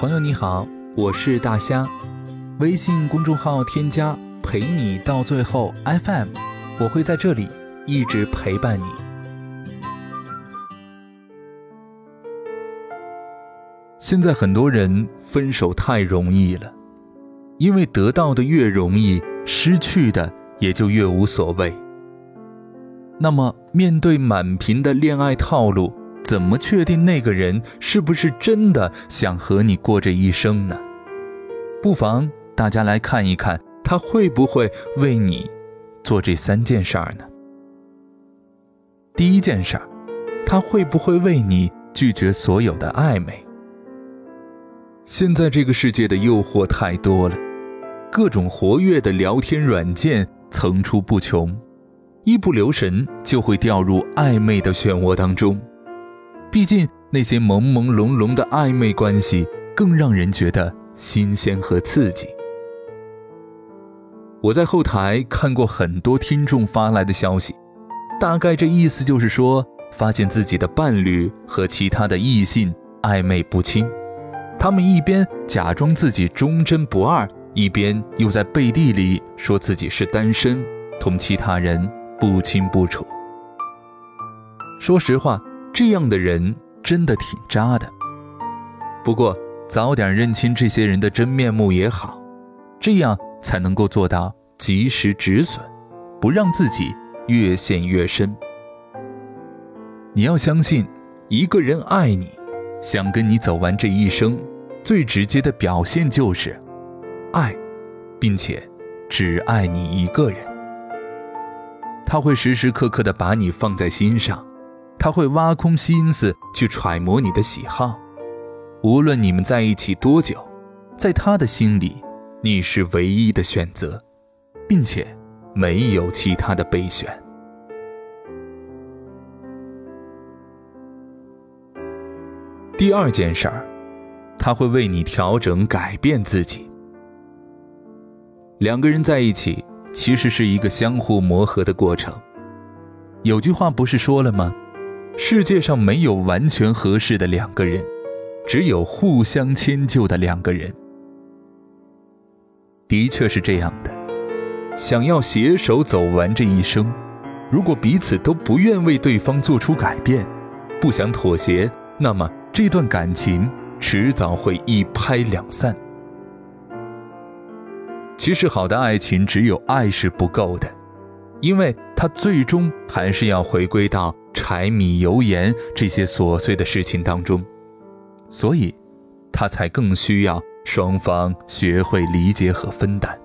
朋友你好，我是大虾，微信公众号添加陪你到最后 FM，我会在这里一直陪伴你。现在很多人分手太容易了，因为得到的越容易，失去的也就越无所谓。那么，面对满屏的恋爱套路，怎么确定那个人是不是真的想和你过这一生呢？不妨大家来看一看，他会不会为你做这三件事儿呢？第一件事儿，他会不会为你拒绝所有的暧昧？现在这个世界的诱惑太多了，各种活跃的聊天软件层出不穷。一不留神就会掉入暧昧的漩涡当中，毕竟那些朦朦胧胧的暧昧关系更让人觉得新鲜和刺激。我在后台看过很多听众发来的消息，大概这意思就是说，发现自己的伴侣和其他的异性暧昧不清，他们一边假装自己忠贞不二，一边又在背地里说自己是单身，同其他人。不清不楚。说实话，这样的人真的挺渣的。不过，早点认清这些人的真面目也好，这样才能够做到及时止损，不让自己越陷越深。你要相信，一个人爱你，想跟你走完这一生，最直接的表现就是爱，并且只爱你一个人。他会时时刻刻的把你放在心上，他会挖空心思去揣摩你的喜好。无论你们在一起多久，在他的心里，你是唯一的选择，并且没有其他的备选。第二件事儿，他会为你调整、改变自己。两个人在一起。其实是一个相互磨合的过程。有句话不是说了吗？世界上没有完全合适的两个人，只有互相迁就的两个人。的确是这样的。想要携手走完这一生，如果彼此都不愿为对方做出改变，不想妥协，那么这段感情迟早会一拍两散。其实，好的爱情只有爱是不够的，因为它最终还是要回归到柴米油盐这些琐碎的事情当中，所以，他才更需要双方学会理解和分担。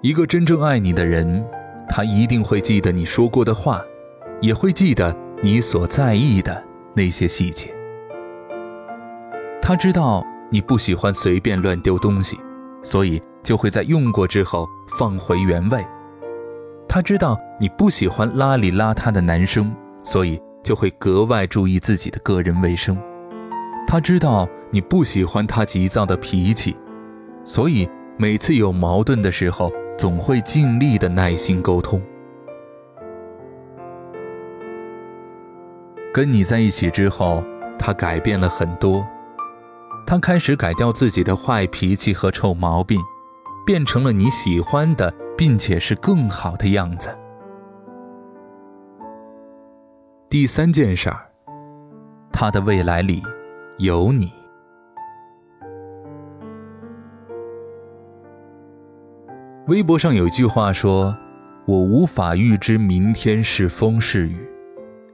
一个真正爱你的人，他一定会记得你说过的话，也会记得你所在意的那些细节。他知道。你不喜欢随便乱丢东西，所以就会在用过之后放回原位。他知道你不喜欢邋里邋遢的男生，所以就会格外注意自己的个人卫生。他知道你不喜欢他急躁的脾气，所以每次有矛盾的时候，总会尽力的耐心沟通。跟你在一起之后，他改变了很多。他开始改掉自己的坏脾气和臭毛病，变成了你喜欢的，并且是更好的样子。第三件事儿，他的未来里有你。微博上有一句话说：“我无法预知明天是风是雨，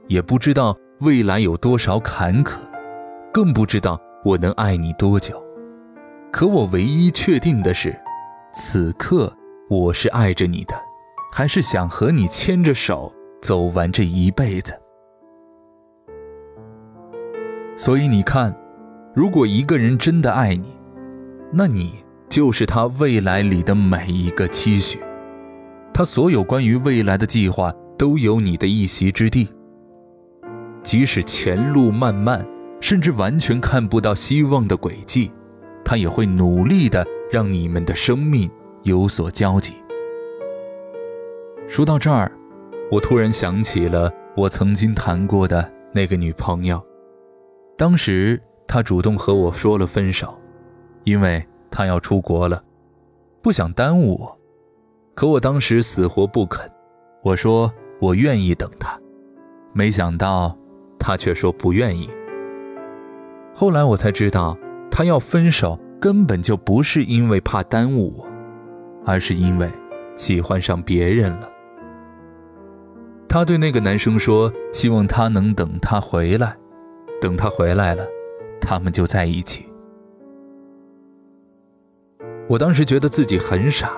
也不知道未来有多少坎坷，更不知道。”我能爱你多久？可我唯一确定的是，此刻我是爱着你的，还是想和你牵着手走完这一辈子。所以你看，如果一个人真的爱你，那你就是他未来里的每一个期许，他所有关于未来的计划都有你的一席之地。即使前路漫漫。甚至完全看不到希望的轨迹，他也会努力的让你们的生命有所交集。说到这儿，我突然想起了我曾经谈过的那个女朋友，当时她主动和我说了分手，因为她要出国了，不想耽误我。可我当时死活不肯，我说我愿意等她，没想到她却说不愿意。后来我才知道，他要分手根本就不是因为怕耽误我，而是因为喜欢上别人了。他对那个男生说，希望他能等他回来，等他回来了，他们就在一起。我当时觉得自己很傻，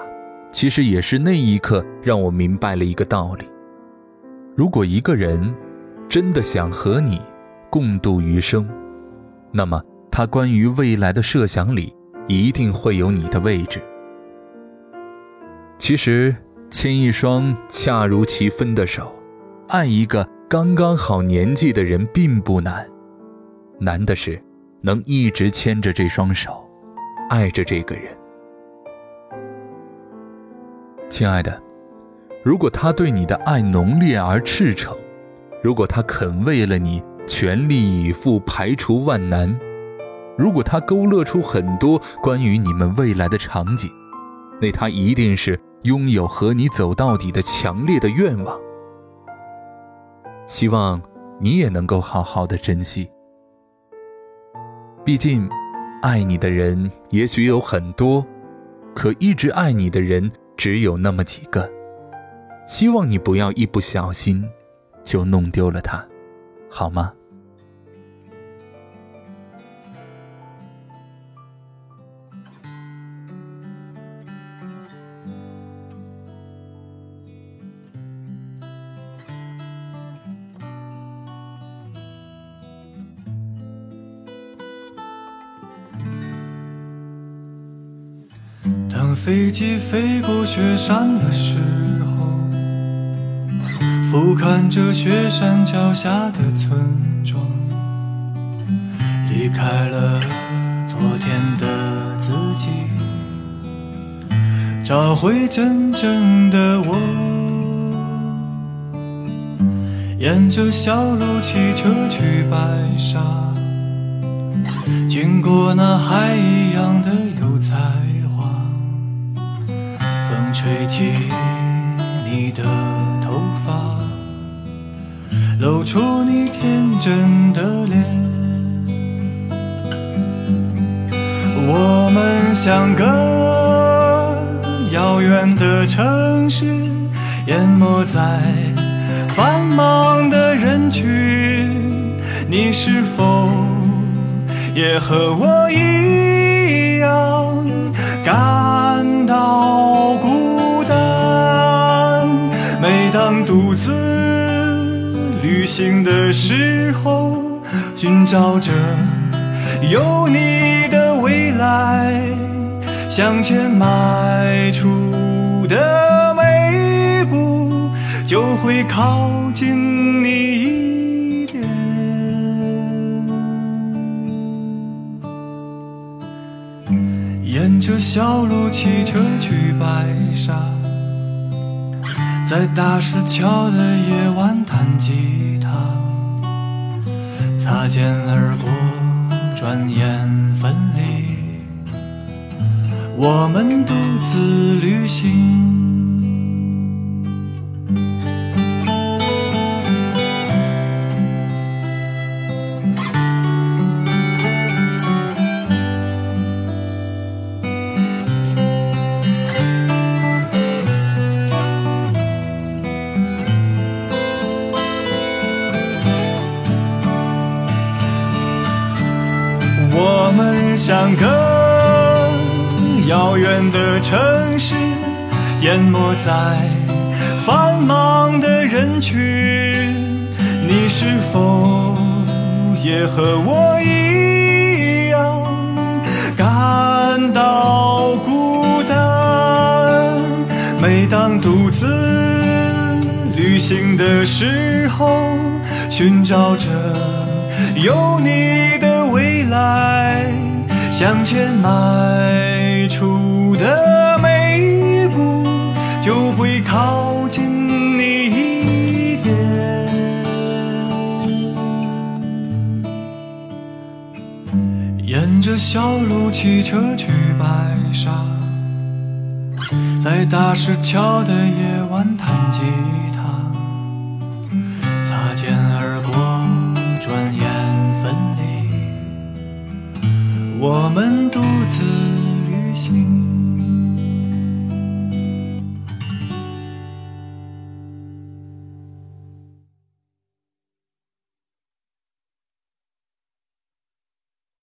其实也是那一刻让我明白了一个道理：如果一个人真的想和你共度余生，那么，他关于未来的设想里，一定会有你的位置。其实，牵一双恰如其分的手，爱一个刚刚好年纪的人，并不难，难的是，能一直牵着这双手，爱着这个人。亲爱的，如果他对你的爱浓烈而赤诚，如果他肯为了你。全力以赴排除万难。如果他勾勒出很多关于你们未来的场景，那他一定是拥有和你走到底的强烈的愿望。希望你也能够好好的珍惜。毕竟，爱你的人也许有很多，可一直爱你的人只有那么几个。希望你不要一不小心就弄丢了他。好吗？飞机飞过雪山的时候。俯瞰着雪山脚下的村庄，离开了昨天的自己，找回真正的我。沿着小路骑车去白沙，经过那海一样的吹起你的头发。露出你天真的脸，我们相隔遥远的城市，淹没在繁忙的人群。你是否也和我一样感到孤行的时候，寻找着有你的未来，向前迈出的每一步，就会靠近你一点。沿着小路骑车去白沙。在大石桥的夜晚弹吉他，擦肩而过，转眼分离，我们独自旅行。相隔遥远的城市，淹没在繁忙的人群。你是否也和我一样感到孤单？每当独自旅行的时候，寻找着有你的未来。向前迈出的每一步，就会靠近你一点。沿着小路骑车去白沙，在大石桥的夜晚弹吉他，我们独自。